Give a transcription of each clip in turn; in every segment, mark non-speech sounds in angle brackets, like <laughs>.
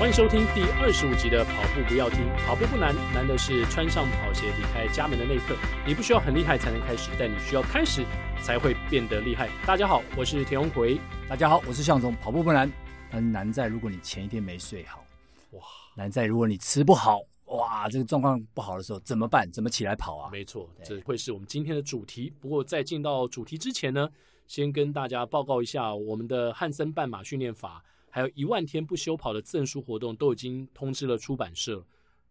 欢迎收听第二十五集的《跑步不要听》，跑步不难，难的是穿上跑鞋离开家门的那一刻。你不需要很厉害才能开始，但你需要开始才会变得厉害。大家好，我是田鸿奎。大家好，我是向总。跑步不难，但难在如果你前一天没睡好，哇，难在如果你吃不好，哇，这个状况不好的时候怎么办？怎么起来跑啊？没错，这会是我们今天的主题。不过在进到主题之前呢，先跟大家报告一下我们的汉森半马训练法。还有一万天不休跑的赠书活动都已经通知了出版社，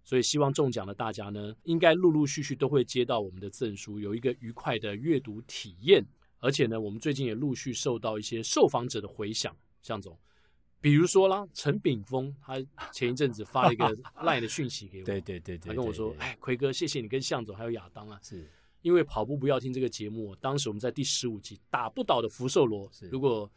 所以希望中奖的大家呢，应该陆陆续续都会接到我们的赠书，有一个愉快的阅读体验。而且呢，我们最近也陆续受到一些受访者的回响，向总，比如说啦，陈炳峰，他前一阵子发了一个 <laughs> LINE 的讯息给我，对对对对，他跟我说，哎，奎哥，谢谢你跟向总还有亚当啊，是因为跑步不要听这个节目，当时我们在第十五集打不倒的福寿螺，如果。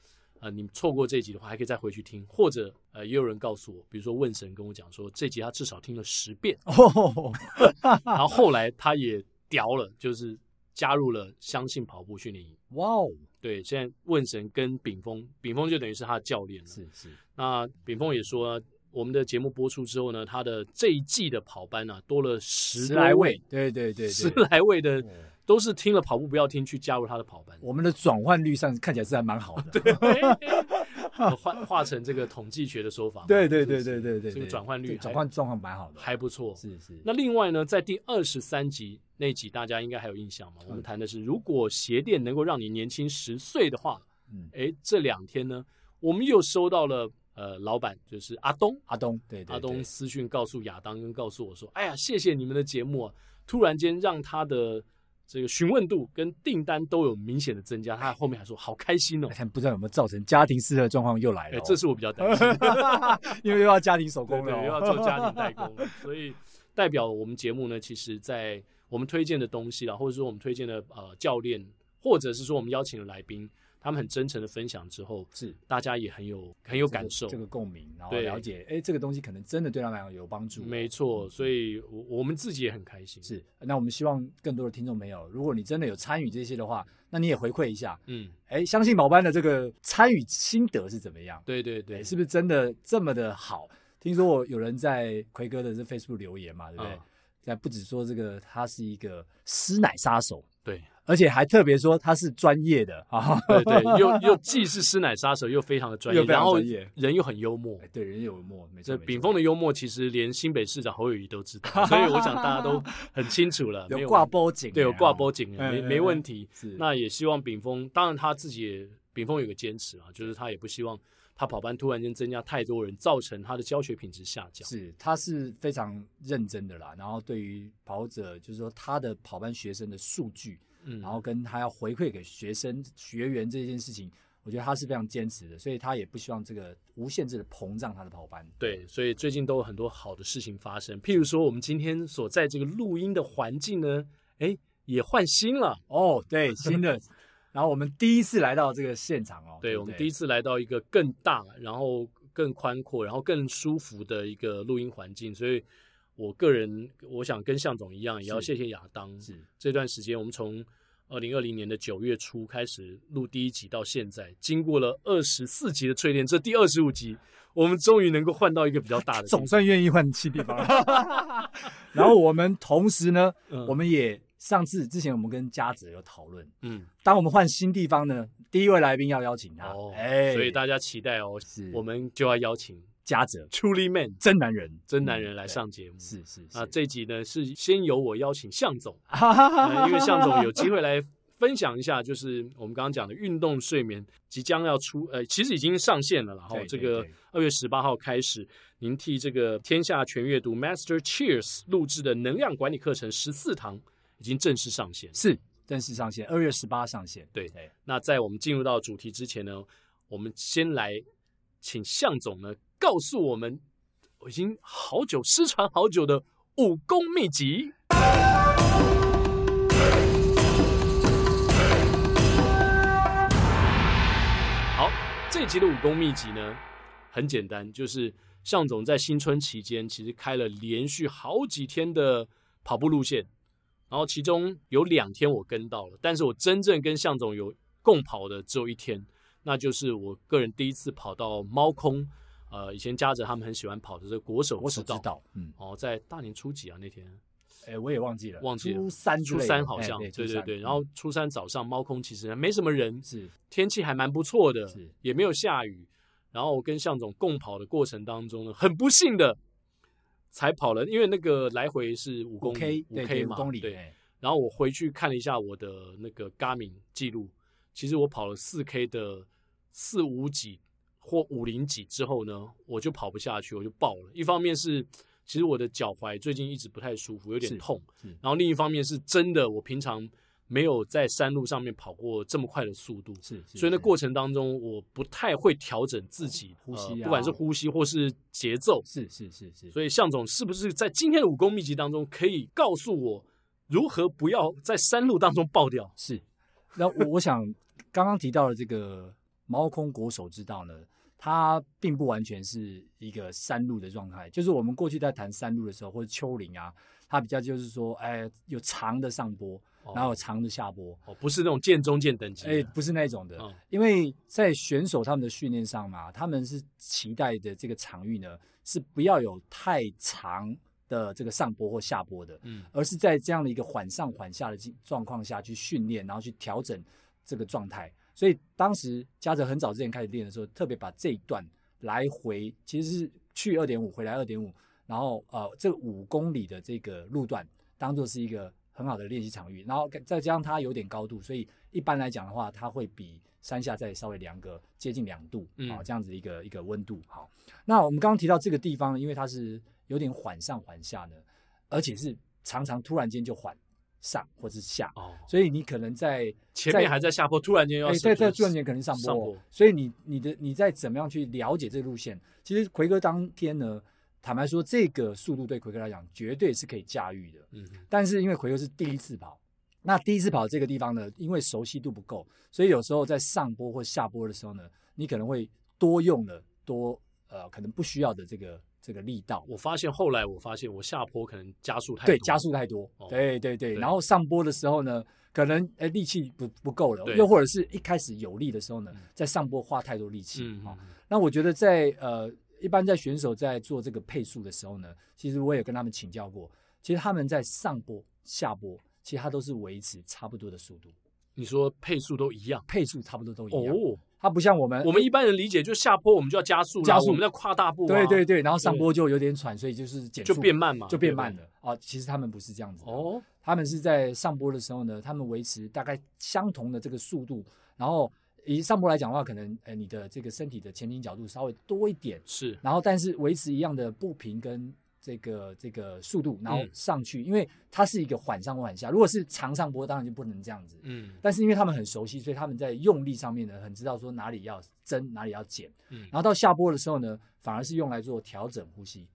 呃，你错过这一集的话，还可以再回去听，或者呃，也有人告诉我，比如说问神跟我讲说，这集他至少听了十遍，哦、<laughs> 然后后来他也屌了，就是加入了相信跑步训练营。哇哦，对，现在问神跟炳峰，炳峰就等于是他的教练了。是是，那炳峰也说，我们的节目播出之后呢，他的这一季的跑班啊，多了十，十来位，对对对，对，十来位的。都是听了跑步不要听去加入他的跑班，我们的转换率上看起来是还蛮好的，对，<laughs> 换化成这个统计学的说法，对对对对对对，这个转换率转换状况蛮好的，还不错，是是。那另外呢，在第二十三集那集大家应该还有印象吗？我们谈的是如果鞋垫能够让你年轻十岁的话，嗯，哎，这两天呢，我们又收到了呃老板就是阿东阿东，对对，阿东私讯告诉亚当跟告诉我说，哎呀，谢谢你们的节目啊，突然间让他的。这个询问度跟订单都有明显的增加，他后面还说好开心哦，看不知道有没有造成家庭式的状况又来了，哦，这是我比较担心，<laughs> 因为又要家庭手工了，哦，又要做家庭代工，所以代表我们节目呢，其实在我们推荐的东西啦，或者说我们推荐的呃教练，或者是说我们邀请的来宾。他们很真诚的分享之后，是大家也很有很有感受，这个、这个共鸣，然后了解，哎，这个东西可能真的对他们来讲有帮助。没错，所以我我们自己也很开心。是，那我们希望更多的听众朋友，如果你真的有参与这些的话，那你也回馈一下。嗯，哎，相信宝班的这个参与心得是怎么样？对对对，是不是真的这么的好？听说我有人在奎哥的这 Facebook 留言嘛，对不对？在、嗯、不止说这个，他是一个师奶杀手。对。而且还特别说他是专业的啊，对对，又又既是师奶杀手，又非常的专业，然后人又很幽默，对，人又幽默。这炳峰的幽默，其实连新北市长侯友谊都知道，所以我想大家都很清楚了。<laughs> 有挂波警，对，有挂波警，没没问题。那也希望炳峰，当然他自己也，炳峰有个坚持啊，就是他也不希望。他跑班突然间增加太多人，造成他的教学品质下降。是，他是非常认真的啦。然后对于跑者，就是说他的跑班学生的数据，嗯，然后跟他要回馈给学生学员这件事情，我觉得他是非常坚持的。所以他也不希望这个无限制的膨胀他的跑班。对，所以最近都有很多好的事情发生。譬如说，我们今天所在这个录音的环境呢，哎，也换新了哦。对，新的。然后我们第一次来到这个现场哦，对，对，对，我们第一次来到一个更大、然后更宽阔、然后更舒服的一个录音环境，所以我个人我想跟向总一样，也要谢谢亚当。是这段时间，我们从二零二零年的九月初开始录第一集到现在，经过了二十四集的淬炼，这第二十五集，我们终于能够换到一个比较大的，总算愿意换新地方。<laughs> 然后我们同时呢，嗯、我们也。上次之前我们跟嘉泽有讨论，嗯，当我们换新地方呢，第一位来宾要邀请他，哦，哎，所以大家期待哦，是，我们就要邀请嘉泽，Truly Man，真男人，真男人来上节目，是是，是。那这一集呢是先由我邀请向总，<laughs> 呃，因为向总有机会来分享一下，就是我们刚刚讲的运动睡眠即将要出，呃，其实已经上线了，然后这个二月十八号开始，您替这个天下全阅读 Master Cheers 录制的能量管理课程十四堂。已经正式上线，是正式上线，二月十八上线。对，那在我们进入到主题之前呢，我们先来请向总呢告诉我们，我已经好久失传好久的武功秘籍。好，这集的武功秘籍呢很简单，就是向总在新春期间其实开了连续好几天的跑步路线。然后其中有两天我跟到了，但是我真正跟向总有共跑的只有一天，那就是我个人第一次跑到猫空，呃，以前嘉泽他们很喜欢跑的这个国手国手之道，嗯，哦，在大年初几啊那天，哎，我也忘记了，忘记了，初三初三好像，对对对，然后初三早上猫空其实没什么人，是。天气还蛮不错的，是。也没有下雨，然后我跟向总共跑的过程当中呢，很不幸的才跑了，因为那个来回是五公里，五 K 嘛，对，然后我回去看了一下我的那个 Garmin 记录，其实我跑了四 K 的四五几。或五零几之后呢，我就跑不下去，我就爆了。一方面是其实我的脚踝最近一直不太舒服，有点痛。然后另一方面是真的，我平常没有在山路上面跑过这么快的速度，是。所以那过程当中，我不太会调整自己呼吸，不管是呼吸或是节奏。是是是是。所以向总是不是在今天的武功秘籍当中，可以告诉我如何不要在山路当中爆掉？是。那我我想刚刚提到的这个。猫空国手之道呢，它并不完全是一个山路的状态。就是我们过去在谈山路的时候，或者丘陵啊，它比较就是说，哎，有长的上坡，然后有长的下坡，哦，不是那种剑中剑等级，哎，不是那种的。哦、因为在选手他们的训练上嘛，他们是期待的这个场域呢，是不要有太长的这个上坡或下坡的，嗯，而是在这样的一个缓上缓下的状况下去训练，然后去调整这个状态。所以当时嘉泽很早之前开始练的时候，特别把这一段来回其实是去二点五，回来二点五，然后呃这五公里的这个路段当做是一个很好的练习场域，然后再加上它有点高度，所以一般来讲的话，它会比山下再稍微凉个接近两度啊、哦，这样子一个一个温度。好，那我们刚刚提到这个地方，因为它是有点缓上缓下的，而且是常常突然间就缓。上或者是下，哦，所以你可能在前面还在下坡，突然间要在在突然间可能上坡，上坡，所以你你的你在怎么样去了解这个路线？其实奎哥当天呢，坦白说，这个速度对奎哥来讲绝对是可以驾驭的。嗯，但是因为奎哥是第一次跑，那第一次跑这个地方呢，因为熟悉度不够，所以有时候在上坡或下坡的时候呢，你可能会多用了多呃，可能不需要的这个。这个力道，我发现后来我发现我下坡可能加速太多，对，加速太多，哦、对对对，对，然后上坡的时候呢，可能哎力气不不够了，又或者是一开始有力的时候呢，在上坡花太多力气啊、嗯哦。那我觉得在呃一般在选手在做这个配速的时候呢，其实我也跟他们请教过，其实他们在上坡下坡，其实他都是维持差不多的速度。你说配速都一样，配速差不多都一样。哦它不像我们，我们一般人理解，就下坡我们就要加速，加速我们在跨大步，对对对，然后上坡就有点喘，所以就是减速就变慢嘛，就变慢了啊。其实他们不是这样子哦，他们是在上坡的时候呢，他们维持大概相同的这个速度，然后以上坡来讲的话，可能呃你的这个身体的前倾角度稍微多一点，是，然后但是维持一样的步频跟。这个这个速度，然后上去，嗯、因为它是一个缓上缓下。如果是长上坡，当然就不能这样子。嗯，但是因为他们很熟悉，所以他们在用力上面呢，很知道说哪里要增，哪里要减。嗯，然后到下坡的时候呢，反而是用来做调整呼吸，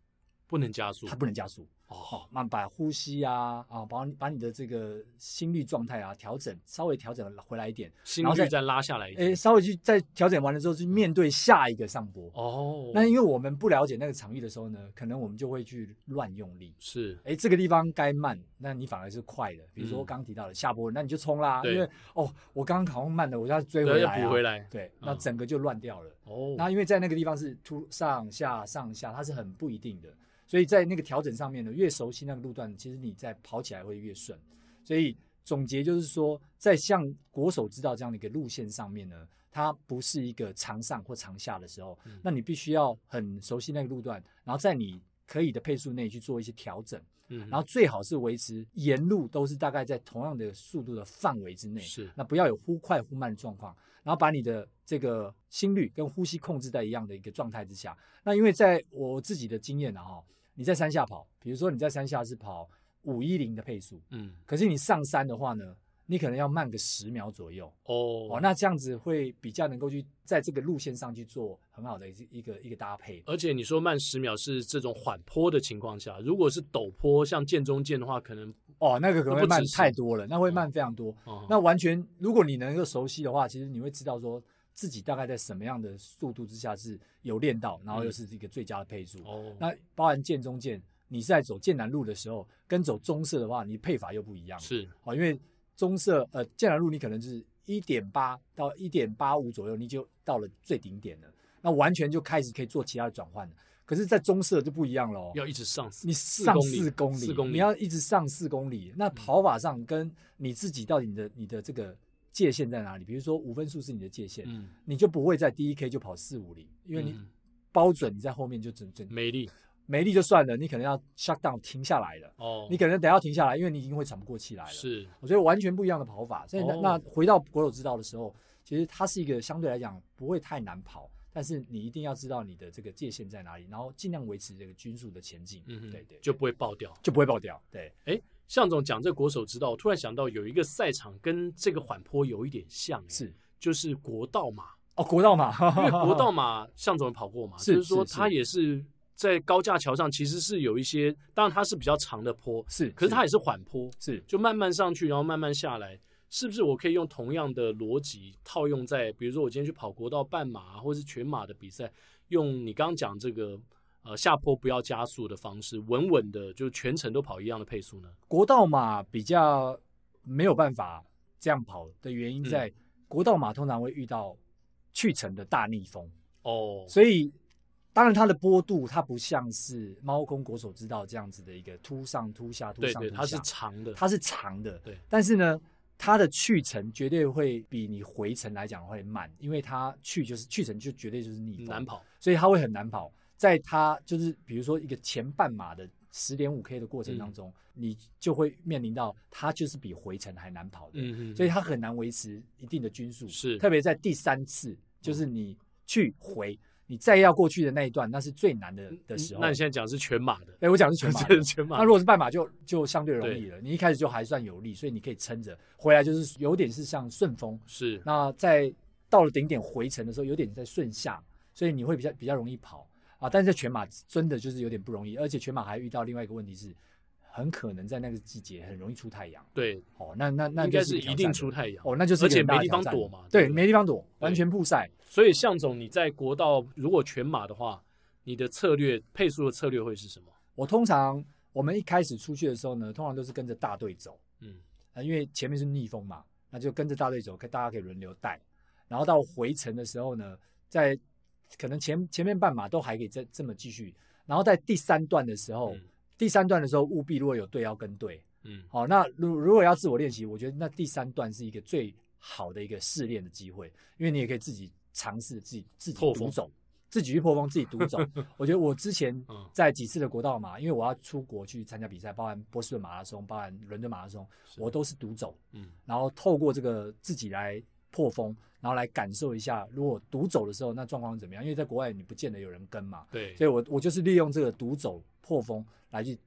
不能加速，它不能加速。哦，慢把呼吸啊啊，把把你的这个心率状态啊调整，稍微调整回来一点，心率再，再拉下来一点。哎，稍微去再调整完了之后，去面对下一个上坡。哦，那因为我们不了解那个场域的时候呢，可能我们就会去乱用力。是，哎，这个地方该慢，那你反而是快的。比如说我刚刚提到的下坡，那你就冲啦。因为哦，我刚刚好像慢的，我要追回来，补回来。对，那整个就乱掉了。哦，那因为在那个地方是突上下上下，它是很不一定的。所以在那个调整上面呢，越熟悉那个路段，其实你在跑起来会越顺。所以总结就是说，在像国手知道这样的一个路线上面呢，它不是一个长上或长下的时候，嗯、那你必须要很熟悉那个路段，然后在你可以的配速内去做一些调整。嗯，然后最好是维持沿路都是大概在同样的速度的范围之内，是，那不要有忽快忽慢的状况，然后把你的这个心率跟呼吸控制在一样的一个状态之下。那因为在我自己的经验呢，哈。你在山下跑，比如说你在山下是跑五一零的配速，嗯，可是你上山的话呢，你可能要慢个十秒左右哦，哦，那这样子会比较能够去在这个路线上去做很好的一个一个一个搭配。而且你说慢十秒是这种缓坡的情况下，如果是陡坡像剑中剑的话，可能哦那个可能会慢太多了，那会慢非常多。哦，那完全如果你能够熟悉的话，其实你会知道说。自己大概在什么样的速度之下是有练到，然后又是一个最佳的配速。哦、嗯，那包含剑中剑，你是在走剑南路的时候，跟走棕色的话，你配法又不一样。是，哦，因为棕色呃剑南路你可能是一点八到一点八五左右，你就到了最顶点了。那完全就开始可以做其他的转换了。可是，在棕色就不一样了，要一直上，你上四公里，四公里，你要一直上四公里。那跑法上跟你自己到底你的你的这个界限在哪里？比如说五分速是你的界限，嗯，你就不会在第一 K 就跑四五零，因为你包准你在后面就整整没力，没力就算了，你可能要 shut down 停下来了。哦，你可能等要停下来，因为你已经会喘不过气来了。是，我觉得完全不一样的跑法。所以那那回到国手之道的时候，其实它是一个相对来讲不会太难跑。但是你一定要知道你的这个界限在哪里，然后尽量维持这个均速的前进。嗯哼，对，对对，就不会爆掉，就不会爆掉。对，哎，象总讲这国手之道，我突然想到有一个赛场跟这个缓坡有一点像，是就是国道马哦，国道马，<laughs> 因为国道马向总跑过嘛，是就是说它也是在高架桥上，其实是有一些，当然它是比较长的坡，是，可是它也是缓坡，是，就慢慢上去，然后慢慢下来。是不是我可以用同样的逻辑套用在，比如说我今天去跑国道半马或者是全马的比赛，用你刚刚讲这个呃下坡不要加速的方式，稳稳的就全程都跑一样的配速呢？国道马比较没有办法这样跑的原因在，国道马通常会遇到去程的大逆风哦，所以当然它的坡度它不像是猫空国手之道这样子的一个突上突下突上突下，对对，它是长的，它是长的，对，但是呢。它的去程绝对会比你回程来讲会慢，因为它去就是去程就绝对就是逆风，难跑，所以它会很难跑。在它就是比如说一个前半马的十点五 K 的过程当中，嗯、你就会面临到它就是比回程还难跑的，嗯嗯，所以它很难维持一定的均速，是特别在第三次，就是你去回。你再要过去的那一段，那是最难的的时候。那你现在讲的是全马的？哎，我讲的是全马的，<laughs> 全马。那如果是半马就，就就相对容易了。你一开始就还算有力，所以你可以撑着回来，就是有点是像顺风。是。那在到了顶点回程的时候，有点在顺下，所以你会比较比较容易跑啊。但是在全马真的就是有点不容易，而且全马还遇到另外一个问题是。很可能在那个季节很容易出太阳。对，哦，那那那应该是一定出太阳。哦，那就是而且没地方躲嘛。对，没地方躲，完全曝晒。所以向总，你在国道如果全马的话，你的策略配速的策略会是什么？我通常我们一开始出去的时候呢，通常都是跟着大队走。嗯，啊，因为前面是逆风嘛，那就跟着大队走，可大家可以轮流带。然后到回程的时候呢，在可能前前面半马都还可以这这么继续，然后在第三段的时候。嗯第三段的时候，务必如果有队要跟队，嗯，好、哦，那如如果要自我练习，我觉得那第三段是一个最好的一个试炼的机会，因为你也可以自己尝试自己自己独走，自己去破风，自己独走。<laughs> 我觉得我之前在几次的国道马，因为我要出国去参加比赛，包含波士顿马拉松，包含伦敦马拉松，我都是独走，嗯，然后透过这个自己来破风，然后来感受一下，如果独走的时候那状况怎么样？因为在国外你不见得有人跟嘛，对，所以我我就是利用这个独走破风。来去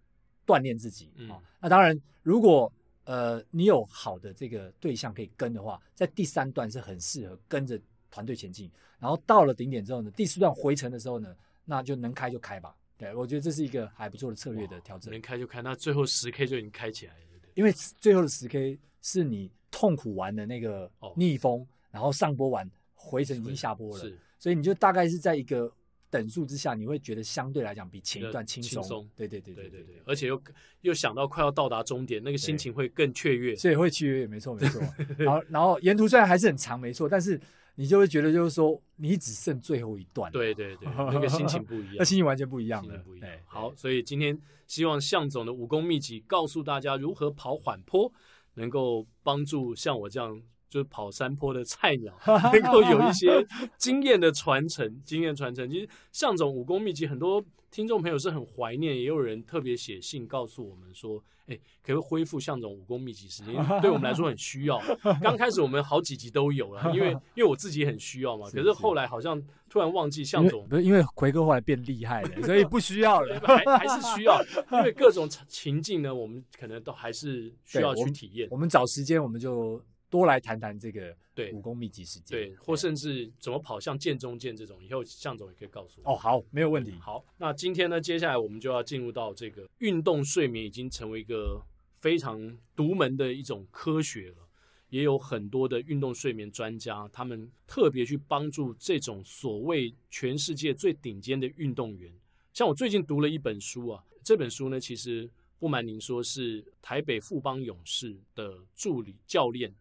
锻炼自己啊！那当然，如果呃你有好的这个对象可以跟的话，在第三段是很适合跟着团队前进。然后到了顶点之后呢，第四段回程的时候呢，那就能开就开吧。对，我觉得这是一个还不错的策略的调整。能开就开，那最后十 K 就已经开起来了，对不对？因为最后的十 K 是你痛苦完的那个逆风，哦、然后上坡完回程已经下坡了，是，所以你就大概是在一个。等速之下，你会觉得相对来讲比前一段轻松。对对对对对对，而且又又想到快要到达终点，那个心情会更雀跃。所以会雀跃，没错没错。<laughs> 然后然后沿途虽然还是很长，没错，但是你就会觉得就是说你只剩最后一段。对对对，<laughs> 那个心情不一样，那心情完全不一样了，不一样。好，所以今天希望向总的武功秘籍告诉大家如何跑缓坡，能够帮助像我这样。就是跑山坡的菜鸟，<laughs> 能够有一些经验的传承，经验传承。其实象总武功秘籍，很多听众朋友是很怀念，也有人特别写信告诉我们说，哎，可不可以恢复向总武功秘籍时间？对我们来说很需要。<laughs> 刚开始我们好几集都有了，<laughs> 因为因为我自己很需要嘛。可是后来好像突然忘记向总，不是因为奎哥后来变厉害了，<laughs> 所以不需要了，还还是需要。因为各种情境呢，我们可能都还是需要去体验。我们找时间，我们就。多来谈谈这个对武功秘籍时间，对，或甚至怎么跑像剑中剑这种，以后向总也可以告诉我。哦，好，没有问题。好，那今天呢，接下来我们就要进入到这个运动睡眠已经成为一个非常独门的一种科学了，也有很多的运动睡眠专家，他们特别去帮助这种所谓全世界最顶尖的运动员。像我最近读了一本书啊，这本书呢，其实不瞒您说，是台北富邦勇士的助理教练。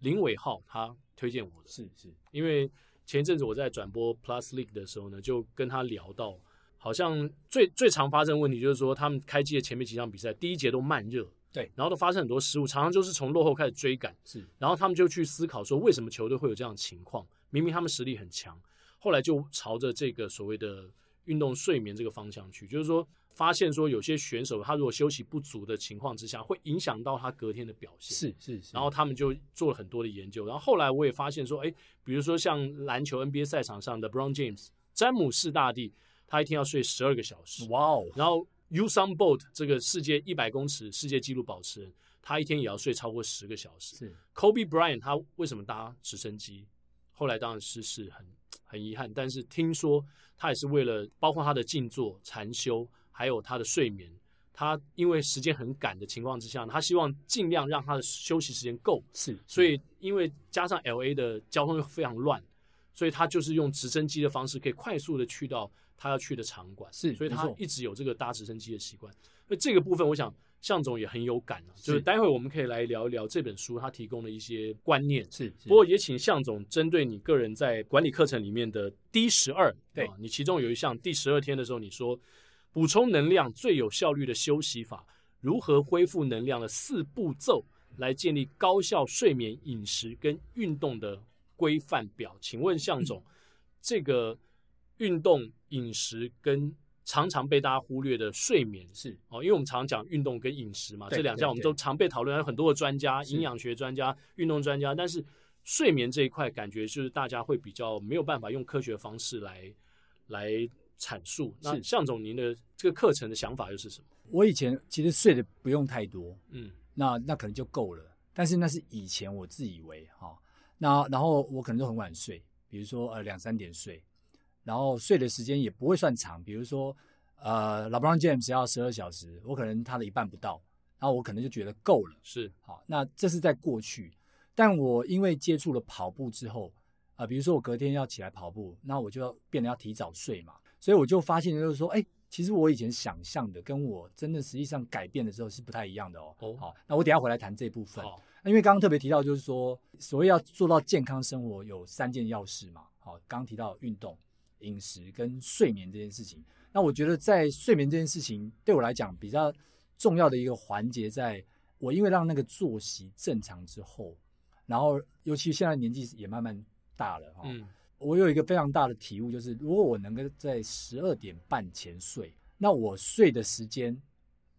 林伟浩他推荐我的，是是，因为前一阵子我在转播 Plus League 的时候呢，就跟他聊到，好像最最常发生的问题就是说，他们开机的前面几场比赛，第一节都慢热，对，然后都发生很多失误，常常就是从落后开始追赶，是，然后他们就去思考说，为什么球队会有这样的情况？明明他们实力很强，后来就朝着这个所谓的运动睡眠这个方向去，就是说。发现说有些选手他如果休息不足的情况之下，会影响到他隔天的表现。是是是。然后他们就做了很多的研究。然后后来我也发现说，哎，比如说像篮球 NBA 赛场上的 LeBron James 詹姆士大帝，他一天要睡十二个小时。哇哦。然后 Usain Bolt 这个世界一百公尺世界纪录保持人，他一天也要睡超过十个小时。是。Kobe Bryant 他为什么搭直升机？后来当然是是很很遗憾，但是听说他也是为了包括他的静坐禅修。还有他的睡眠，他因为时间很赶的情况之下，他希望尽量让他的休息时间够。是，所以因为加上 LA 的交通又非常乱，所以他就是用直升机的方式，可以快速的去到他要去的场馆。是，所以他一直有这个搭直升机的习惯。那这个部分，我想向总也很有感啊。就是待会我们可以来聊一聊这本书他提供的一些观念。是，是不过也请向总针对你个人在管理课程里面的 D 十二，对、啊、你其中有一项第十二天的时候，你说。补充能量最有效率的休息法，如何恢复能量的四步骤，来建立高效睡眠、饮食跟运动的规范表。请问向总，嗯、这个运动、饮食跟常常被大家忽略的睡眠是哦，因为我们常常讲运动跟饮食嘛，这两项我们都常被讨论，有很多的专家、营养学专家、运动专家，但是睡眠这一块，感觉就是大家会比较没有办法用科学方式来来。阐述。那向总，您的这个课程的想法又是什么？我以前其实睡的不用太多，嗯，那那可能就够了。但是那是以前我自以为哈，那然后我可能都很晚睡，比如说呃两三点睡，然后睡的时间也不会算长，比如说呃 LeBron James 要十二小时，我可能他的一半不到，然后我可能就觉得够了。是，好，那这是在过去，但我因为接触了跑步之后，啊、呃，比如说我隔天要起来跑步，那我就要变得要提早睡嘛。所以我就发现，就是说，哎，其实我以前想象的，跟我真的实际上改变的时候是不太一样的哦。哦，好，那我等下回来谈这部分。好，那因为刚刚特别提到，就是说，所谓要做到健康生活，有三件要事嘛。好，刚刚提到运动、饮食跟睡眠这件事情。那我觉得在睡眠这件事情，对我来讲比较重要的一个环节，在我因为让那个作息正常之后，然后尤其现在年纪也慢慢大了哈。嗯我有一个非常大的体悟，就是如果我能够在十二点半前睡，那我睡的时间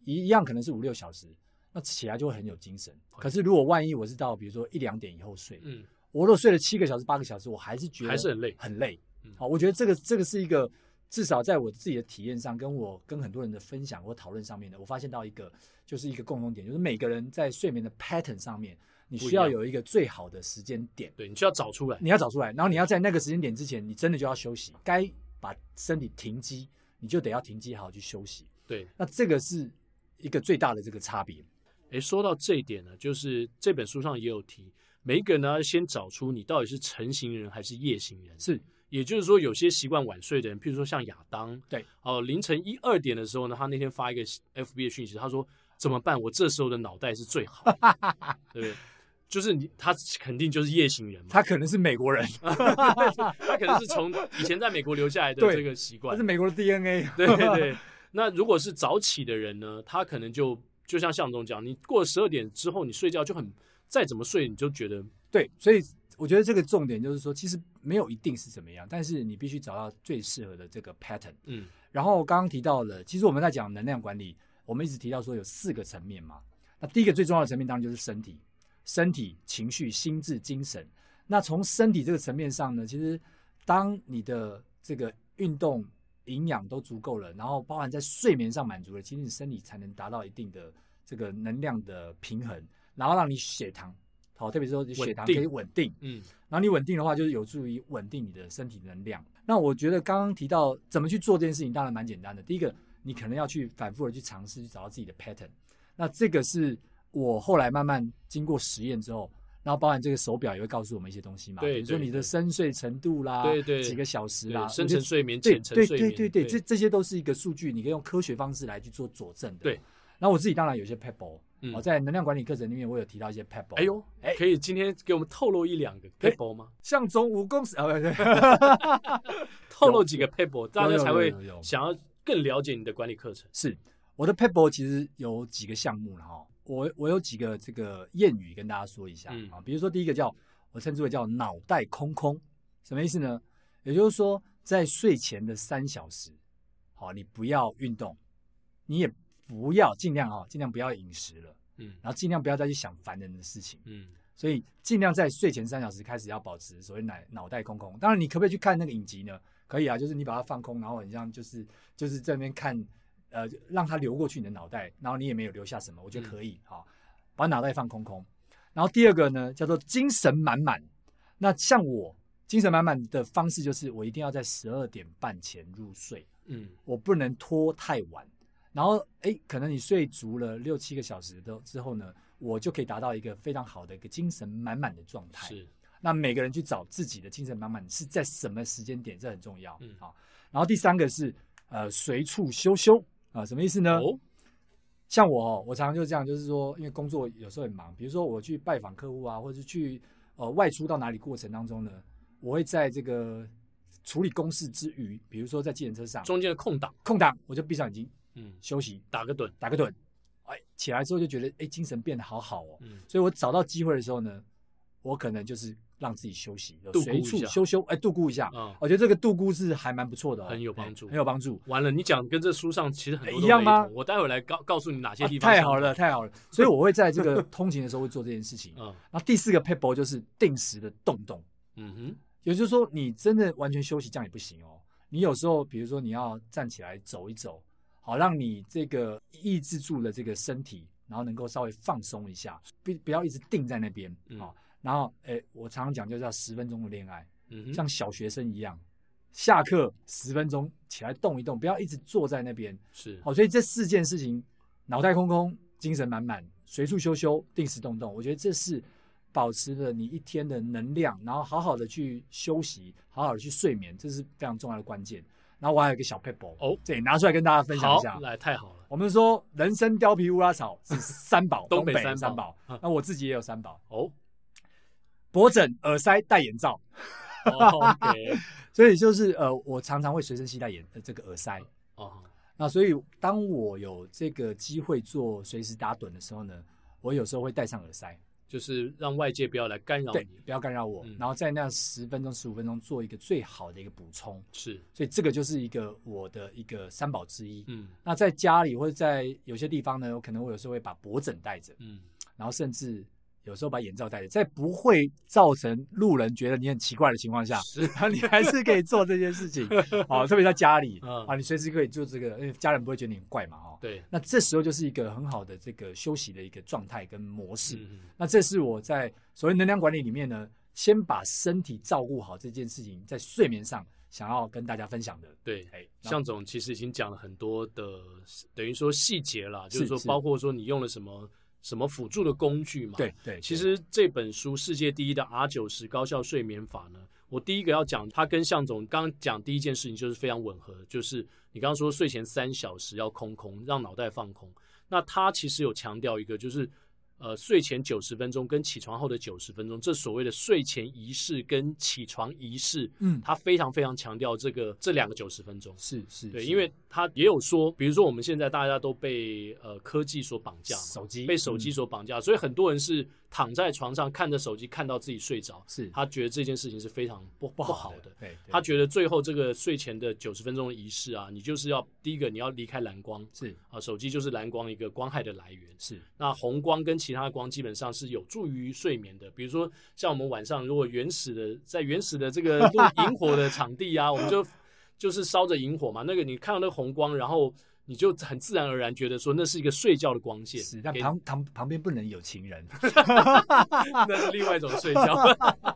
一样可能是五六小时，那起来就会很有精神。可是如果万一我是到比如说一两点以后睡，嗯，我如果睡了七个小时、八个小时，我还是觉得还是很累，很累。好，我觉得这个这个是一个至少在我自己的体验上，跟我跟很多人的分享或讨论上面的，我发现到一个就是一个共同点，就是每个人在睡眠的 pattern 上面。你需要有一个最好的时间点，对，你需要找出来，你要找出来，然后你要在那个时间点之前，你真的就要休息，该把身体停机，你就得要停机，好好去休息。对，那这个是一个最大的这个差别。诶，说到这一点呢，就是这本书上也有提，每一个人呢要先找出你到底是晨型人还是夜型人。是，也就是说，有些习惯晚睡的人，譬如说像亚当，对，哦，凌晨一二点的时候呢，他那天发一个 FB 的讯息，他说怎么办？我这时候的脑袋是最好，对不对？就是你，他肯定就是夜行人嘛。他可能是美国人，<laughs> 他可能是从以前在美国留下来的这个习惯。他是美国的 DNA。<laughs> 对对对。那如果是早起的人呢？他可能就就像向总讲，你过了十二点之后，你睡觉就很再怎么睡，你就觉得对。所以我觉得这个重点就是说，其实没有一定是怎么样，但是你必须找到最适合的这个 pattern。嗯。然后刚刚提到了，其实我们在讲能量管理，我们一直提到说有四个层面嘛。那第一个最重要的层面当然就是身体。身体、情绪、心智、精神。那从身体这个层面上呢，其实当你的这个运动、营养都足够了，然后包含在睡眠上满足了，其实你身体才能达到一定的这个能量的平衡，然后让你血糖好，特别是说你血糖可以稳定。嗯，然后你稳定的话，就是有助于稳定你的身体能量。那我觉得刚刚提到怎么去做这件事情，当然蛮简单的。第一个，你可能要去反复的去尝试，去找到自己的 pattern。那这个是。我后来慢慢经过实验之后，然后包含这个手表也会告诉我们一些东西嘛，对，比如说你的深睡程度啦，对对，几个小时啦，深层睡眠、浅层睡眠，对对对对，这这些都是一个数据，你可以用科学方式来去做佐证的。对，然后我自己当然有些 pebble，嗯，在能量管理课程里面，我有提到一些 pebble。哎呦，哎，可以今天给我们透露一两个 pebble 吗？像中五公尺啊，不对 <laughs> <laughs> 透露几个 pebble，大家才会想要更了解你的管理课程。是，我的 pebble 其实有几个项目了哈。我我有几个这个谚语跟大家说一下啊，比如说第一个叫我称之为叫脑袋空空，什么意思呢？也就是说，在睡前的三小时，好，你不要运动，你也不要尽量啊，尽量不要饮食了，嗯，然后尽量不要再去想烦人的事情，嗯，所以尽量在睡前三小时开始要保持所谓脑脑袋空空。当然，你可不可以去看那个影集呢？可以啊，就是你把它放空，然后你像就是就是在那边看，呃，让它流过去你的脑袋，然后你也没有留下什么，我觉得可以，哈，把脑袋放空空。然后第二个呢，叫做精神满满。那像我。精神满满的方式就是，我一定要在十二点半前入睡，嗯，我不能拖太晚。然后，哎，可能你睡足了六七个小时的之后呢，我就可以达到一个非常好的一个精神满满的状态。是，那每个人去找自己的精神满满是在什么时间点，这很重要。嗯，好。然后第三个是，呃，随处修修啊，什么意思呢？哦，像我哦，我常常就是这样，就是说，因为工作有时候很忙，比如说我去拜访客户啊，或者去呃外出到哪里过程当中呢。我会在这个处理公事之余，比如说在计程车上，中间的空档，空档我就闭上眼睛，嗯，休息，打个盹，打个盹，哎，起来之后就觉得哎，精神变得好好哦，嗯，所以我找到机会的时候呢，我可能就是让自己休息，随处休休，哎，度估一下，嗯，我觉得这个度估是还蛮不错的，很有帮助，很有帮助。完了，你讲跟这书上其实很一样吗？我待会来告告诉你哪些地方。太好了，太好了，所以我会在这个通勤的时候会做这件事情，<laughs> 嗯，然后第四个撇步就是定时的动动，嗯哼。也就是说，你真的完全休息这样也不行哦。你有时候，比如说你要站起来走一走，好让你这个抑制住了这个身体，然后能够稍微放松一下，不不要一直定在那边啊。然后，诶，我常常讲就是要十分钟的恋爱，嗯，像小学生一样，下课十分钟起来动一动，不要一直坐在那边。是，好，所以这四件事情，脑袋空空，精神满满，随处修修，定时动动，我觉得这是。保持了你一天的能量，然后好好的去休息，好好的去睡眠，这是非常重要的关键。然后我还有一个小撇步哦，这里拿出来跟大家分享一下。来，太好了。我们说人参、貂皮、乌拉草是三宝，<laughs> 东北。三宝那我自己也有三宝哦，脖枕、耳塞、戴眼罩。哦 okay、<laughs> 所以就是呃，我常常会随身携带眼呃这个耳塞哦。那所以当我有这个机会做随时打盹的时候呢，我有时候会戴上耳塞。就是让外界不要来干扰你，不要干扰我，嗯、然后在那十分钟、十五分钟做一个最好的一个补充。是，所以这个就是一个我的一个三宝之一。嗯，那在家里或者在有些地方呢，我可能我有时候会把脖枕带着，嗯，然后甚至。有时候把眼罩戴着，在不会造成路人觉得你很奇怪的情况下，是啊，<laughs> 你还是可以做这件事情。好，<laughs> 特别在家里，啊，你随时可以做这个，因为家人不会觉得你很怪嘛，哈。对。那这时候就是一个很好的这个休息的一个状态跟模式。那这是我在所谓能量管理里面呢，先把身体照顾好这件事情，在睡眠上想要跟大家分享的。对，向总其实已经讲了很多的，等于说细节了，就是说包括说你用了什么。什么辅助的工具嘛？对对，其实这本书《世界第一的 R 九十高效睡眠法》呢，我第一个要讲，它跟向总刚刚讲第一件事情就是非常吻合，就是你刚刚说睡前三小时要空空，让脑袋放空。那他其实有强调一个，就是。呃，睡前九十分钟跟起床后的九十分钟，这所谓的睡前仪式跟起床仪式，嗯，他非常非常强调这个这两个九十分钟，是是，对，因为他也有说，比如说我们现在大家都被呃科技所绑架，手机被手机所绑架，所以很多人是躺在床上看着手机，看到自己睡着，是。他觉得这件事情是非常不不好的，对，他觉得最后这个睡前的九十分钟的仪式啊，你就是要第一个你要离开蓝光，是。啊，手机就是蓝光一个光害的来源，是。那红光跟其他的光基本上是有助于睡眠的，比如说像我们晚上如果原始的在原始的这个录萤火的场地啊，我们就就是烧着萤火嘛，那个你看到那个红光，然后你就很自然而然觉得说那是一个睡觉的光线。是，但旁旁旁边不能有情人，<laughs> 那是另外一种睡觉。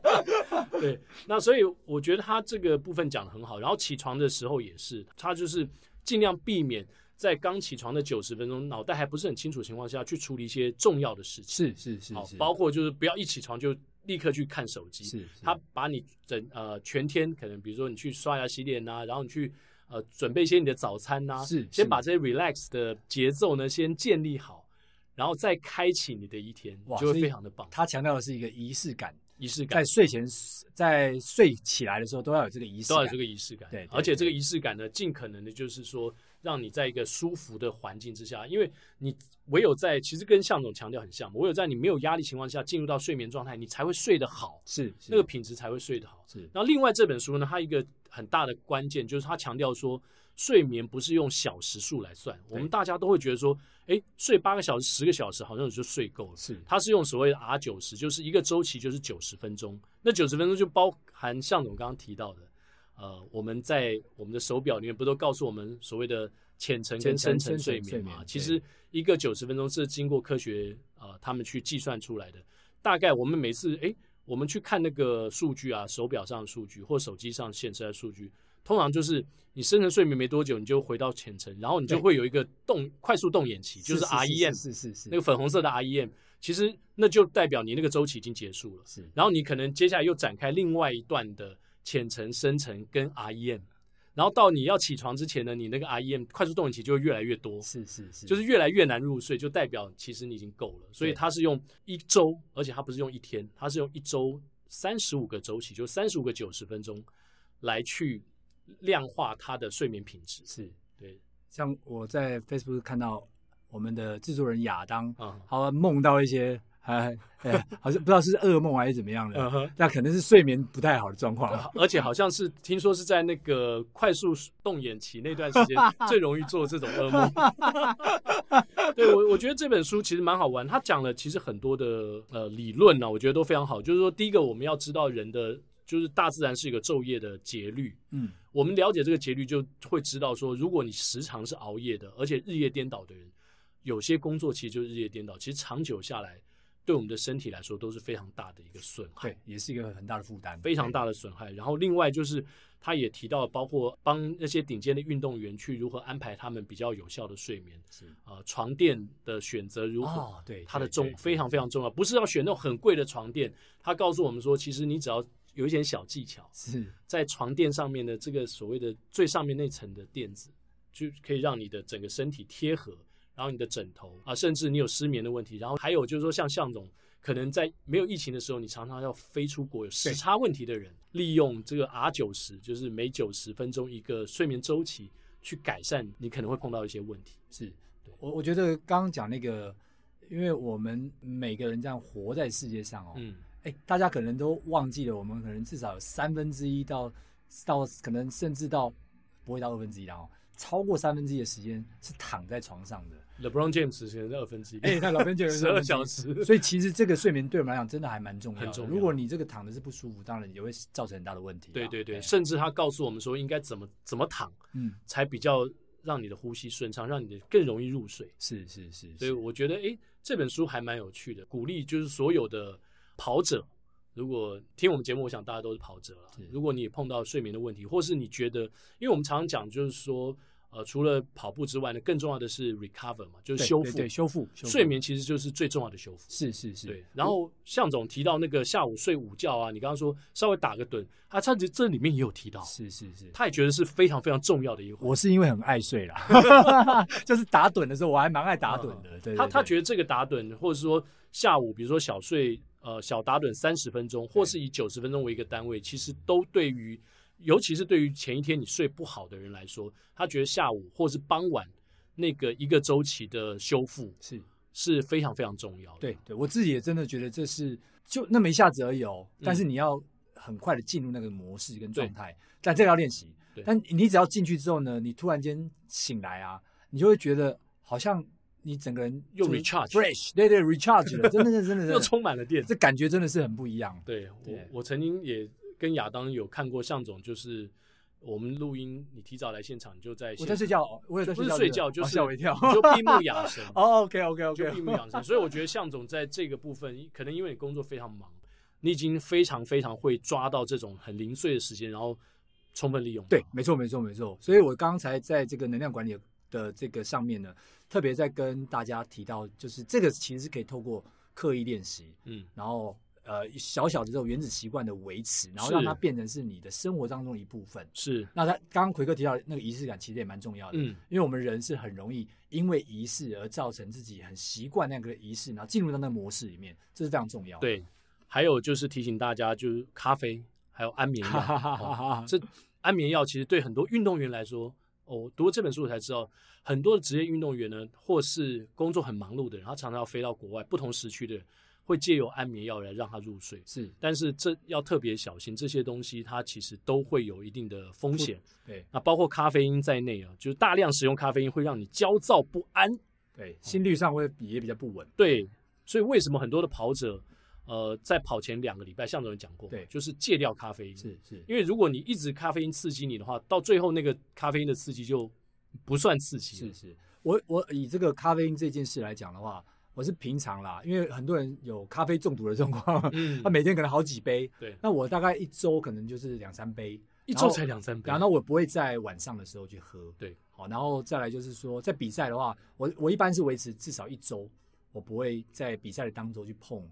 <laughs> 对，那所以我觉得他这个部分讲的很好，然后起床的时候也是，他就是尽量避免。在刚起床的九十分钟，脑袋还不是很清楚的情况下去处理一些重要的事情，是是是，好，包括就是不要一起床就立刻去看手机，是，他把你整呃全天可能比如说你去刷牙洗脸呐、啊，然后你去呃准备一些你的早餐呐、啊，是，先把这些 relax 的节奏呢先建立好，然后再开启你的一天，哇，就会非常的棒。他强调的是一个仪式感，仪式感，在睡前，在睡起来的时候都要有这个仪式，都要有这个仪式感。对，而且这个仪式感呢，尽可能的就是说，让你在一个舒服的环境之下，因为你唯有在，其实跟向总强调很像，唯有在你没有压力情况下进入到睡眠状态，你才会睡得好，是，是那个品质才会睡得好。是。然后另外这本书呢，它一个很大的关键就是它强调说。睡眠不是用小时数来算，我们大家都会觉得说，哎，睡八个小时、十个小时好像就睡够了。是，它是用所谓的 R 九十，就是一个周期就是九十分钟。那九十分钟就包含向总刚刚提到的，呃，我们在我们的手表里面不都告诉我们所谓的浅层跟深层睡眠嘛？其实一个九十分钟是经过科学呃他们去计算出来的。大概我们每次哎，我们去看那个数据啊，手表上的数据或手机上显示的数据。通常就是你深层睡眠没多久，你就回到浅层，然后你就会有一个动快速动眼期，就是 REM，是是是，那个粉红色的 REM，其实那就代表你那个周期已经结束了。是，然后你可能接下来又展开另外一段的浅层、深层跟 REM，然后到你要起床之前呢，你那个 REM 快速动眼期就会越来越多。是是是，就是越来越难入睡，就代表其实你已经够了。所以它是用一周，而且它不是用一天，它是用一周三十五个周期，就三十五个九十分钟来去。量化他的睡眠品质是对，像我在 Facebook 看到我们的制作人亚当啊，他梦到一些，哎，好像不知道是噩梦还是怎么样的，那可能是睡眠不太好的状况，而且好像是听说是在那个快速动眼期那段时间 <laughs> 最容易做这种噩梦。<laughs> 对，我我觉得这本书其实蛮好玩，他讲了其实很多的呃理论呢，我觉得都非常好。就是说，第一个我们要知道人的。就是大自然是一个昼夜的节律，嗯，我们了解这个节律，就会知道说，如果你时常是熬夜的，而且日夜颠倒的人，有些工作其实就是日夜颠倒，其实长久下来，对我们的身体来说都是非常大的一个损害，对，也是一个很大的负担，非常大的损害。然后另外就是，他也提到，包括帮那些顶尖的运动员去如何安排他们比较有效的睡眠，是啊、呃，床垫的选择如何，哦、对，它的重非常非常重要，不是要选那种很贵的床垫。他告诉我们说，其实你只要有一点小技巧，是在床垫上面的这个所谓的最上面那层的垫子，就可以让你的整个身体贴合，然后你的枕头啊，甚至你有失眠的问题，然后还有就是说像向总，可能在没有疫情的时候，你常常要飞出国，有时差问题的人，利用这个 R 九十，就是每九十分钟一个睡眠周期，去改善你可能会碰到一些问题。是我我觉得刚刚讲那个，因为我们每个人这样活在世界上哦，嗯。哎，大家可能都忘记了，我们可能至少有三分之一到到可能甚至到不会到二分之一了哦，超过三分之一的时间是躺在床上的。LeBron James 可能是二分之一，哎，那老边就十二小时。<laughs> 所以其实这个睡眠对我们来讲真的还蛮重要的。很重要。如果你这个躺的是不舒服，当然也会造成很大的问题。对对对，甚至他告诉我们说应该怎么怎么躺，嗯，才比较让你的呼吸顺畅，让你的更容易入睡。是是是。所以我觉得，哎，这本书还蛮有趣的，鼓励就是所有的。跑者，如果听我们节目，我想大家都是跑者了。如果你碰到睡眠的问题，或是你觉得，因为我们常常讲，就是说，呃，除了跑步之外呢，更重要的是 recover 嘛，就是修复。对，修复。睡眠其实就是最重要的修复。是是是。对。然后向总提到那个下午睡午觉啊，你刚刚说稍微打个盹，他这这里面也有提到。是是是。他也觉得是非常非常重要的一环。我是因为很爱睡啦，<laughs> 就是打盹的时候，我还蛮爱打盹的。对。他他觉得这个打盹，或者说下午，比如说小睡。呃，小打盹三十分钟，或是以九十分钟为一个单位，其实都对于，尤其是对于前一天你睡不好的人来说，他觉得下午或是傍晚那个一个周期的修复是是非常非常重要的。对对，我自己也真的觉得这是就那么一下子而已哦，但是你要很快的进入那个模式跟状态，但这个要练习。但你只要进去之后呢，你突然间醒来啊，你就会觉得好像。你整个人又 recharge fresh，对对，recharge 了，真的是真的是 <laughs> 又充满了电，这感觉真的是很不一样。对我，我曾经也跟亚当有看过向总，就是我们录音，你提早来现场，你就在我在睡觉，我也在睡觉，不是睡觉，就是吓我一跳，就闭目养神。<laughs> 哦，OK OK OK，<laughs> 就闭目养神。所以我觉得向总在这个部分，可能因为你工作非常忙，你已经非常非常会抓到这种很零碎的时间，然后充分利用。对，没错没错没错。所以我刚才在这个能量管理的这个上面呢。特别在跟大家提到，就是这个其实是可以透过刻意练习，嗯，然后呃小小的这种原子习惯的维持，然后让它变成是你的生活当中的一部分。是。那他刚刚奎哥提到那个仪式感，其实也蛮重要的。嗯。因为我们人是很容易因为仪式而造成自己很习惯那个仪式，然后进入到那个模式里面，这是非常重要的。对。还有就是提醒大家，就是咖啡还有安眠药。<laughs> 哦、这安眠药其实对很多运动员来说，哦，读了这本书我才知道，很多的职业运动员呢，或是工作很忙碌的人，他常常要飞到国外不同时区的人，会借由安眠药来让他入睡。是，但是这要特别小心，这些东西它其实都会有一定的风险。对，那包括咖啡因在内啊，就是大量使用咖啡因会让你焦躁不安。对，心率上会也比较不稳。对，所以为什么很多的跑者？呃，在跑前两个礼拜，向总讲过，对，就是戒掉咖啡因，是是，因为如果你一直咖啡因刺激你的话，到最后那个咖啡因的刺激就不算刺激。是是，我我以这个咖啡因这件事来讲的话，我是平常啦，因为很多人有咖啡中毒的状况，嗯，<laughs> 他每天可能好几杯，对，那我大概一周可能就是两三杯，一周才两三杯，然后我不会在晚上的时候去喝，对，好，然后再来就是说，在比赛的话，我我一般是维持至少一周，我不会在比赛的当周去碰。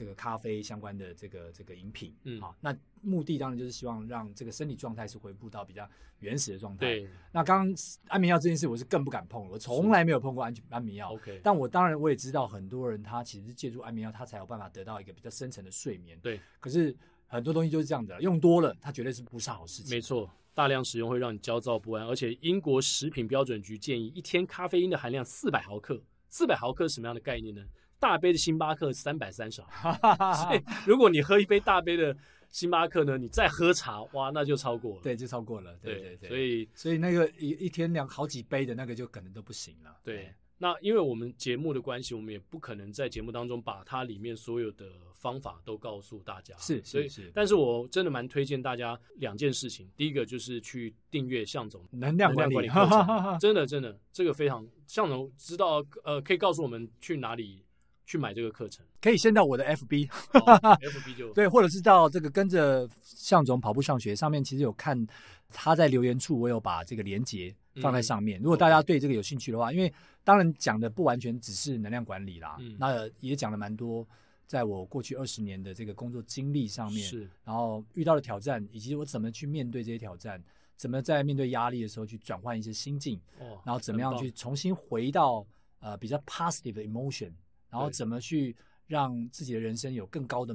这个咖啡相关的这个这个饮品，嗯，好，那目的当然就是希望让这个身体状态是恢复到比较原始的状态。对，那刚刚安眠药这件事，我是更不敢碰，我从来没有碰过安安眠药。OK，但我当然我也知道很多人他其实借助安眠药，他才有办法得到一个比较深层的睡眠。对，可是很多东西就是这样的，用多了，它绝对是不是好事情。没错，大量使用会让你焦躁不安，而且英国食品标准局建议一天咖啡因的含量四百毫克，四百毫克是什么样的概念呢？大杯的星巴克三百三十毫升，<laughs> 所以如果你喝一杯大杯的星巴克呢，你再喝茶，哇，那就超过了。对，就超过了。对对对。所以所以那个一一天两好几杯的那个就可能都不行了。对。那因为我们节目的关系，我们也不可能在节目当中把它里面所有的方法都告诉大家。是，所以是。但是我真的蛮推荐大家两件事情。第一个就是去订阅向总能量管理课程，<laughs> 真的真的这个非常向总知道呃，可以告诉我们去哪里。去买这个课程，可以先到我的 FB，FB、哦、<laughs> 就对，或者是到这个跟着向总跑步上学上面，其实有看他在留言处，我有把这个连接放在上面。嗯、如果大家对这个有兴趣的话，因为当然讲的不完全只是能量管理啦，嗯、那也讲了蛮多，在我过去二十年的这个工作经历上面，是，然后遇到的挑战，以及我怎么去面对这些挑战，怎么在面对压力的时候去转换一些心境，哦，然后怎么样去重新回到呃比较 positive 的 emotion。然后怎么去让自己的人生有更高的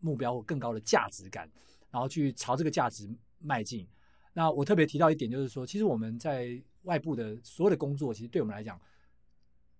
目标或更高的价值感，然后去朝这个价值迈进。那我特别提到一点，就是说，其实我们在外部的所有的工作，其实对我们来讲，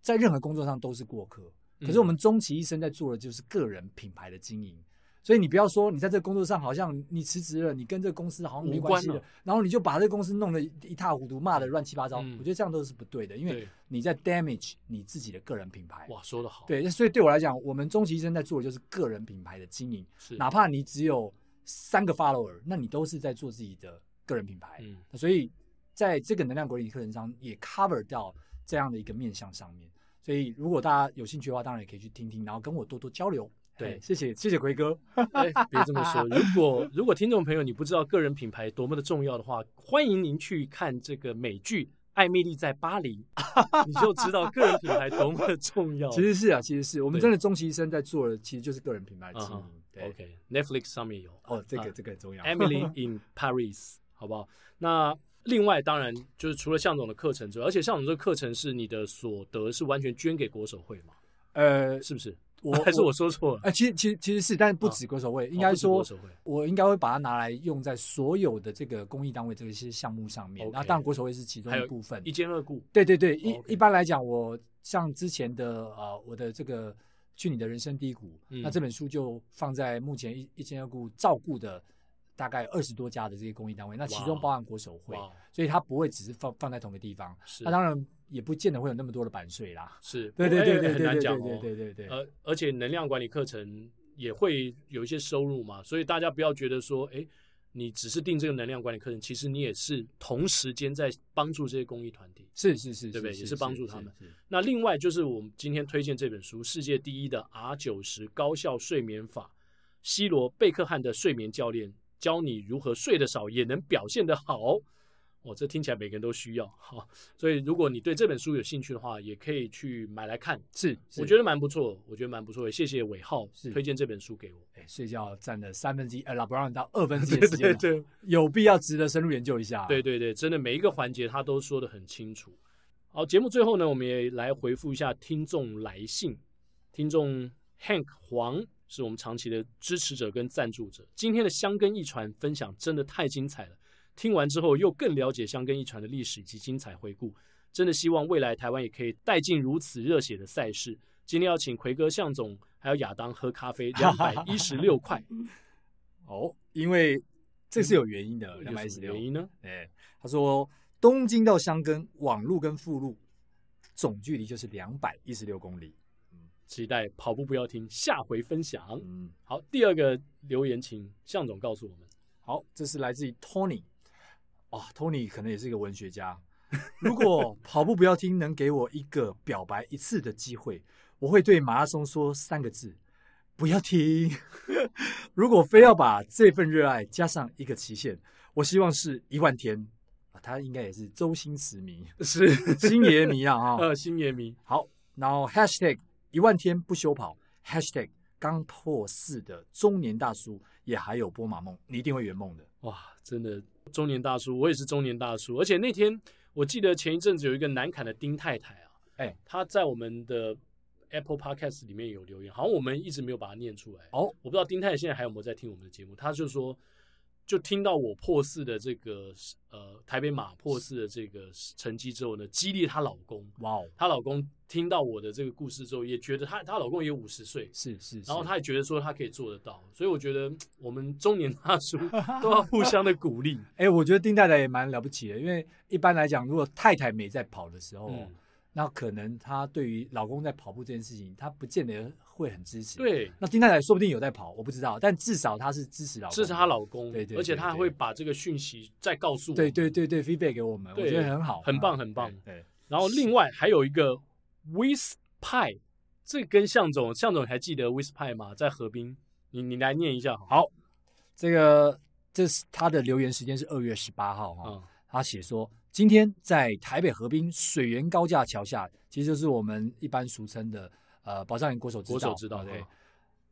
在任何工作上都是过客。可是我们终其一生在做的就是个人品牌的经营。所以你不要说你在这个工作上好像你辞职了，你跟这个公司好像没关系了，然后你就把这个公司弄得一塌糊涂，骂得乱七八糟。嗯、我觉得这样都是不对的，因为你在 damage 你自己的个人品牌。哇，说得好。对，所以对我来讲，我们终其一生在做的就是个人品牌的经营。是，哪怕你只有三个 follower，那你都是在做自己的个人品牌。嗯，所以在这个能量管理课程上也 cover 到这样的一个面向上面。所以如果大家有兴趣的话，当然也可以去听听，然后跟我多多交流。对，谢谢谢谢奎哥。哎，别这么说。如果如果听众朋友你不知道个人品牌多么的重要的话，欢迎您去看这个美剧《艾米丽在巴黎 <laughs>》，你就知道个人品牌多么的重要。其实是啊，其实是我们真的终其一生在做的，其实就是个人品牌经营。对，OK，Netflix 上面有哦，这个这个很重要。Emily in Paris，好不好？那另外当然就是除了向总的课程之外，而且向总这个课程是你的所得是完全捐给国手会吗？呃，是不是？我 <laughs> 还是我说错了？哎，其实其实其实是，但是不止国手会，应该说，我应该会把它拿来用在所有的这个公益单位这些项目上面。那当然，国手会是其中一部分，一兼二顾。对对对，一一般来讲，我像之前的呃，我的这个去你的人生低谷，那这本书就放在目前一一兼二顾照顾的大概二十多家的这些公益单位，那其中包含国手会，所以它不会只是放放在同个地方。那当然。也不见得会有那么多的版税啦，是对对对对，很难讲哦，对对对，而而且能量管理课程也会有一些收入嘛，所以大家不要觉得说，哎，你只是定这个能量管理课程，其实你也是同时间在帮助这些公益团体，是是是，对不对？也是帮助他们。那另外就是我们今天推荐这本书《世界第一的 R 九十高效睡眠法》，西罗贝克汉的睡眠教练教你如何睡得少也能表现得好。哦，这听起来每个人都需要哈。所以如果你对这本书有兴趣的话，也可以去买来看。是，是我觉得蛮不错，我觉得蛮不错的。谢谢伟浩推荐这本书给我。哎，睡觉占了三分之一，呃，拉不让到二分之一的时间，对，对，对，有必要值得深入研究一下。对对对，真的每一个环节他都说的很清楚。好，节目最后呢，我们也来回复一下听众来信。听众 Hank 黄是我们长期的支持者跟赞助者。今天的箱根一传分享真的太精彩了，听完之后又更了解箱根一传的历史以及精彩回顾。真的希望未来台湾也可以带进如此热血的赛事。今天要请奎哥、向总还有亚当喝咖啡，<laughs> 两百一十六块。<laughs> 哦，因为这是有原因的，两百一十六。原因呢？哎，他说。东京到箱根，网路跟附路总距离就是两百一十六公里。嗯，期待跑步不要停，下回分享。嗯，好，第二个留言，请向总告诉我们。好，这是来自于 Tony。哦，Tony 可能也是一个文学家。<laughs> 如果跑步不要听能给我一个表白一次的机会，我会对马拉松说三个字：不要停。<laughs> 如果非要把这份热爱加上一个期限，我希望是一万天。啊他应该也是周星驰迷，是星爷迷啊！哈，<laughs> 呃，星爷迷。好，然后 hashtag 一万天不休跑，hashtag 刚破四的中年大叔也还有波马梦，你一定会圆梦的。哇，真的中年大叔，我也是中年大叔。而且那天我记得前一阵子有一个南崁的丁太太啊，哎、欸，他在我们的 Apple Podcast 里面有留言，好像我们一直没有把它念出来。哦，我不知道丁太太现在还有没有在听我们的节目，他就说。就听到我破四的这个呃台北马破四的这个成绩之后呢，激励她老公。哇哦！她老公听到我的这个故事之后，也觉得她她老公也五十岁，是是，然后她也觉得说她可以做得到，所以我觉得我们中年大叔 <laughs> 都要互相的鼓励。哎、欸，我觉得丁太太也蛮了不起的，因为一般来讲，如果太太没在跑的时候。嗯那可能她对于老公在跑步这件事情，她不见得会很支持。对，那丁太太说不定有在跑，我不知道，但至少她是支持老公，支持她老公。对对，而且她还会把这个讯息再告诉我。对对对对，feedback 给我们，我觉得很好，很棒很棒。对，然后另外还有一个 With Pie，这跟向总，向总还记得 With Pie 吗？在河滨，你你来念一下。好，这个这是他的留言时间是二月十八号哈，嗯、他写说。今天在台北河滨水源高架桥下，其实就是我们一般俗称的呃宝藏岩国手知道。国手之道对，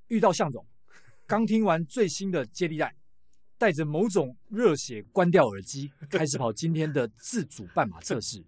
遇到向总，刚听完最新的接力带，带着某种热血关掉耳机，<laughs> 开始跑今天的自主半马测试，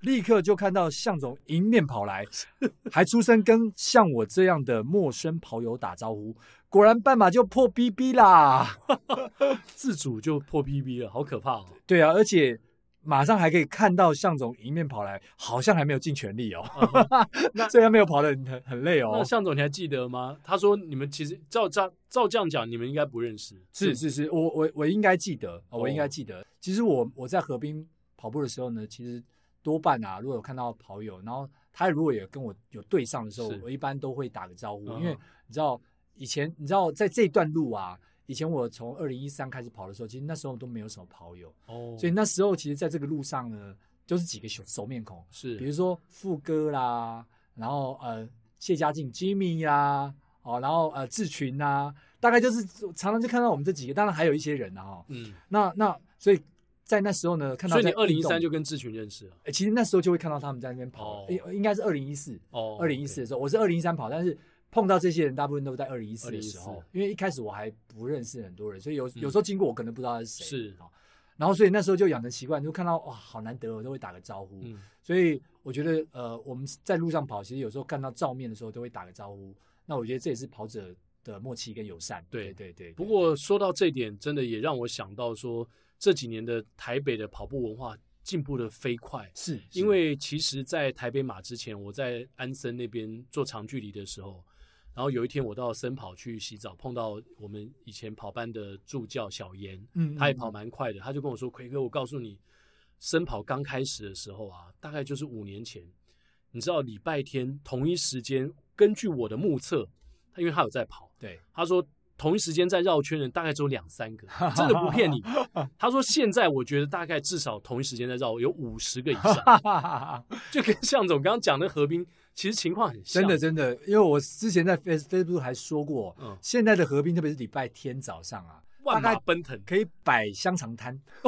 立刻就看到向总迎面跑来，<laughs> 还出声跟像我这样的陌生跑友打招呼，果然半马就破 BB 啦，<laughs> 自主就破 BB 了，好可怕哦。对啊，而且。马上还可以看到向总迎面跑来，好像还没有尽全力哦。<laughs> 那虽然没有跑得很很累哦。那象总你还记得吗？他说你们其实照照照这样讲，你们应该不认识。是是是，我我我应该记得，我应该记得。其实我我在河滨跑步的时候呢，其实多半啊，如果有看到跑友，然后他如果也跟我有对上的时候，我一般都会打个招呼，因为你知道以前你知道在这段路啊。以前我从二零一三开始跑的时候，其实那时候都没有什么跑友。哦，所以那时候其实在这个路上呢，就是几个熟熟面孔，是。比如说富哥啦，然后呃谢家劲 Jimmy 呀，哦，然后呃志群呐，大概就是常常就看到我们这几个，当然还有一些人啊，哈，嗯，那那所以在那时候呢，看到所以你二零一三就跟志群认识了，哎，其实那时候就会看到他们在那边跑，应、哦、应该是二零一四哦，二零一四的时候，我是二零一三跑，但是。碰到这些人，大部分都在二零一四的时候，因为一开始我还不认识很多人，所以有有时候经过我可能不知道他是谁。是啊，然后所以那时候就养成习惯，就看到哇，好难得，我都会打个招呼。嗯，所以我觉得呃，我们在路上跑，其实有时候看到照面的时候都会打个招呼。那我觉得这也是跑者的默契跟友善。对对对。不过说到这一点，真的也让我想到说，这几年的台北的跑步文化进步的飞快。是，因为其实，在台北马之前，我在安森那边做长距离的时候。然后有一天我到森跑去洗澡，碰到我们以前跑班的助教小严，嗯，他也跑蛮快的，他就跟我说：“奎哥，我告诉你，森跑刚开始的时候啊，大概就是五年前，你知道礼拜天同一时间，根据我的目测，他因为他有在跑，对，他说同一时间在绕圈的人大概只有两三个，<laughs> 真的不骗你。他说现在我觉得大概至少同一时间在绕有五十个以上，<laughs> 就跟向总刚刚讲的河滨。”其实情况很像，真的真的，因为我之前在 Face Facebook 还说过，嗯，现在的河滨特别是礼拜天早上啊，万马奔腾，可以摆香肠摊。<laughs>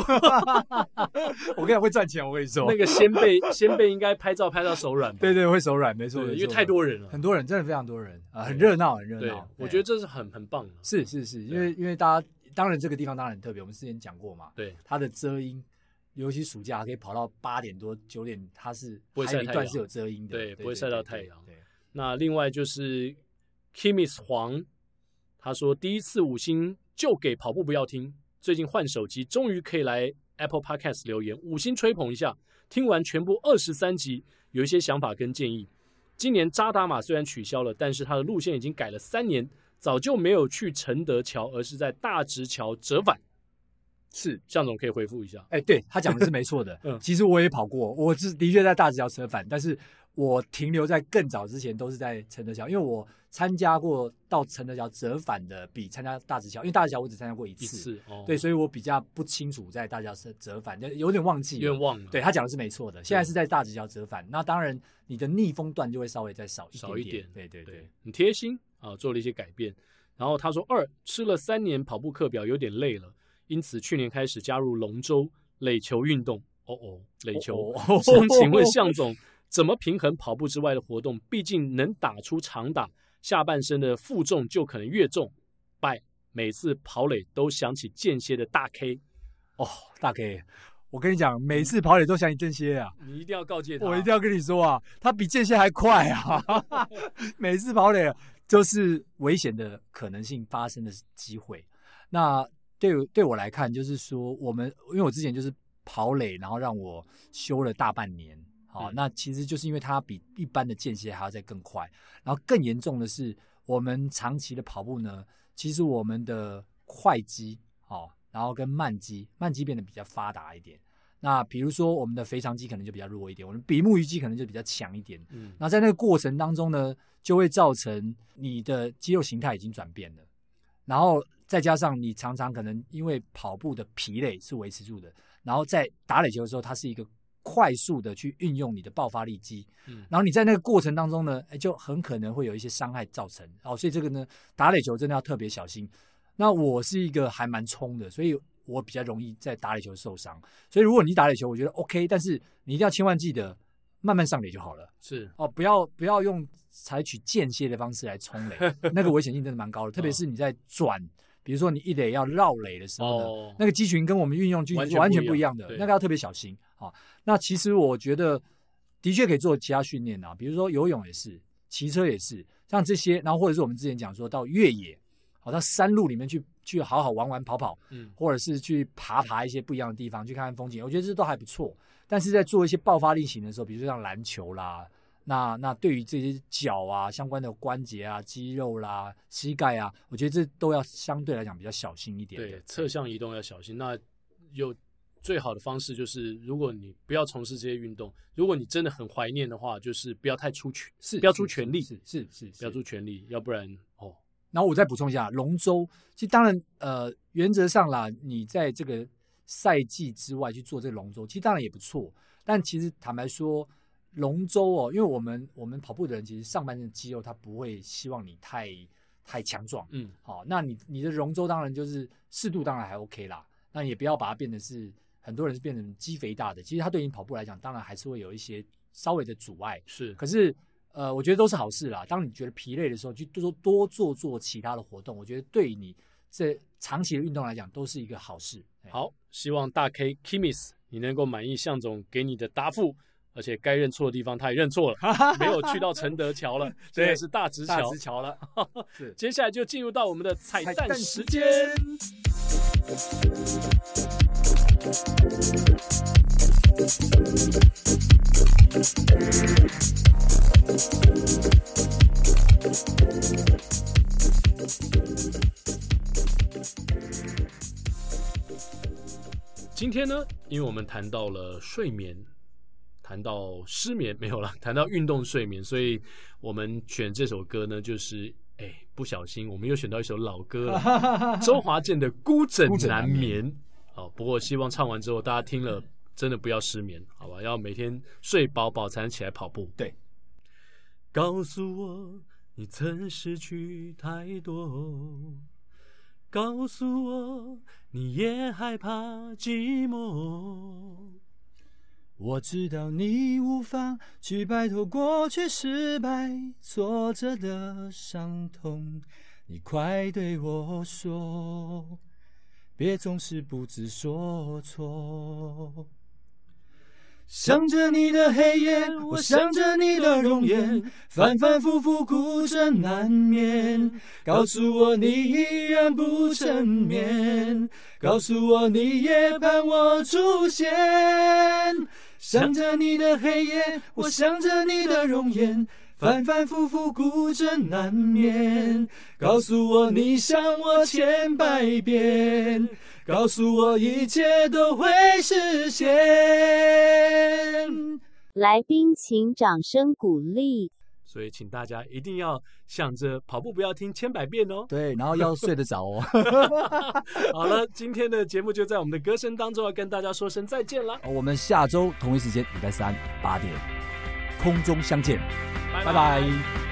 我跟你讲会赚钱，我跟你说，那个先辈先辈应该拍照拍到手软。对对，会手软，没错，因为太多人了，很多人，真的非常多人啊，很热闹，很热闹。我觉得这是很很棒的。是是是，因为因为大家，当然这个地方当然很特别，我们之前讲过嘛。对，它的遮阴，尤其暑假可以跑到八点多九点，它是还有一段是有遮阴的，对，不会晒到太阳。对，那另外就是 Kimis 黄，他说第一次五星就给跑步不要听。最近换手机，终于可以来 Apple Podcast 留言，五星吹捧一下。听完全部二十三集，有一些想法跟建议。今年扎达马虽然取消了，但是它的路线已经改了三年，早就没有去承德桥，而是在大直桥折返。是，向总可以回复一下。哎、欸，对他讲的是没错的。<laughs> 嗯，其实我也跑过，我是的确在大直桥折返，但是我停留在更早之前都是在承德桥，因为我。参加过到承德桥折返的，比参加大直桥，因为大直桥我只参加过一次，一次哦、对，所以我比较不清楚在大直桥折返，就有点忘记，冤枉了。对他讲的是没错的，现在是在大直桥折返，那当然你的逆风段就会稍微再少一点点，少一点，对对对，很贴心啊，做了一些改变。然后他说二吃了三年跑步课表有点累了，因此去年开始加入龙舟垒球运动。哦哦，垒球，想、请问向总怎么平衡跑步之外的活动？毕竟能打出长打。下半身的负重就可能越重，拜。每次跑垒都想起间歇的大 K，哦，大 K，我跟你讲，每次跑垒都想起间歇啊，你一定要告诫他，我一定要跟你说啊，他比间歇还快啊，<laughs> 每次跑垒就是危险的可能性发生的机会。那对对我来看，就是说我们，因为我之前就是跑垒，然后让我休了大半年。啊、哦，那其实就是因为它比一般的间歇还要再更快，然后更严重的是，我们长期的跑步呢，其实我们的快肌，哦，然后跟慢肌，慢肌变得比较发达一点。那比如说我们的肥肠肌可能就比较弱一点，我们比目鱼肌可能就比较强一点。嗯，那在那个过程当中呢，就会造成你的肌肉形态已经转变了，然后再加上你常常可能因为跑步的疲累是维持住的，然后在打垒球的时候，它是一个。快速的去运用你的爆发力肌，嗯，然后你在那个过程当中呢，哎，就很可能会有一些伤害造成，哦，所以这个呢，打垒球真的要特别小心。那我是一个还蛮冲的，所以我比较容易在打垒球受伤。所以如果你打垒球，我觉得 OK，但是你一定要千万记得慢慢上垒就好了。是哦，不要不要用采取间歇的方式来冲垒，<laughs> 那个危险性真的蛮高的，特别是你在转。比如说你一垒要绕垒的时候呢，哦、那个肌群跟我们运用肌群是完全不一样的，样那个要特别小心。好，那其实我觉得的确可以做其他训练啊，比如说游泳也是，骑车也是，像这些，然后或者是我们之前讲说到越野，好到山路里面去去好好玩玩跑跑，嗯，或者是去爬爬一些不一样的地方，去看看风景，我觉得这都还不错。但是在做一些爆发力型的时候，比如说像篮球啦。那那对于这些脚啊相关的关节啊、肌肉啦、膝盖啊，我觉得这都要相对来讲比较小心一点。对，侧向移动要小心。那有最好的方式就是，如果你不要从事这些运动，如果你真的很怀念的话，就是不要太出全，是不要出全力，是是是，不要出全力，要不然哦。然后我再补充一下，龙舟其实当然呃，原则上啦，你在这个赛季之外去做这个龙舟，其实当然也不错。但其实坦白说。龙舟哦，因为我们我们跑步的人其实上半身肌肉他不会希望你太太强壮，嗯，好，那你你的龙舟当然就是适度，当然还 OK 啦。那也不要把它变得是很多人是变成肌肥大的，其实它对你跑步来讲，当然还是会有一些稍微的阻碍。是，可是呃，我觉得都是好事啦。当你觉得疲累的时候，就多多做做其他的活动，我觉得对你这长期的运动来讲都是一个好事。好，希望大 K Kimis 你能够满意向总给你的答复。而且该认错的地方他也认错了，没有去到承德桥了，<laughs> 对，是大直桥。大直桥了。是，接下来就进入到我们的彩蛋时间。今天呢，因为我们谈到了睡眠。谈到失眠没有了，谈到运动睡眠，所以我们选这首歌呢，就是哎，不小心我们又选到一首老歌了，<laughs> 周华健的《孤枕难眠》。好，不过希望唱完之后大家听了真的不要失眠，好吧？要每天睡饱饱才能起来跑步。对，告诉我你曾失去太多，告诉我你也害怕寂寞。我知道你无法去摆脱过去失败挫折的伤痛，你快对我说，别总是不知所措。想着你的黑夜，我想着你的容颜，反反复复孤枕难眠。告诉我你依然不沉眠，告诉我你也盼我出现。想着你的黑夜，我想着你的容颜，反反复复孤枕难眠。告诉我你想我千百遍。告诉我一切都会实现。来宾请掌声鼓励。所以，请大家一定要想着跑步不要听千百遍哦。对，然后要睡得着哦。<laughs> 好了，今天的节目就在我们的歌声当中要跟大家说声再见了。我们下周同一时间礼拜三八点空中相见，拜拜。拜拜。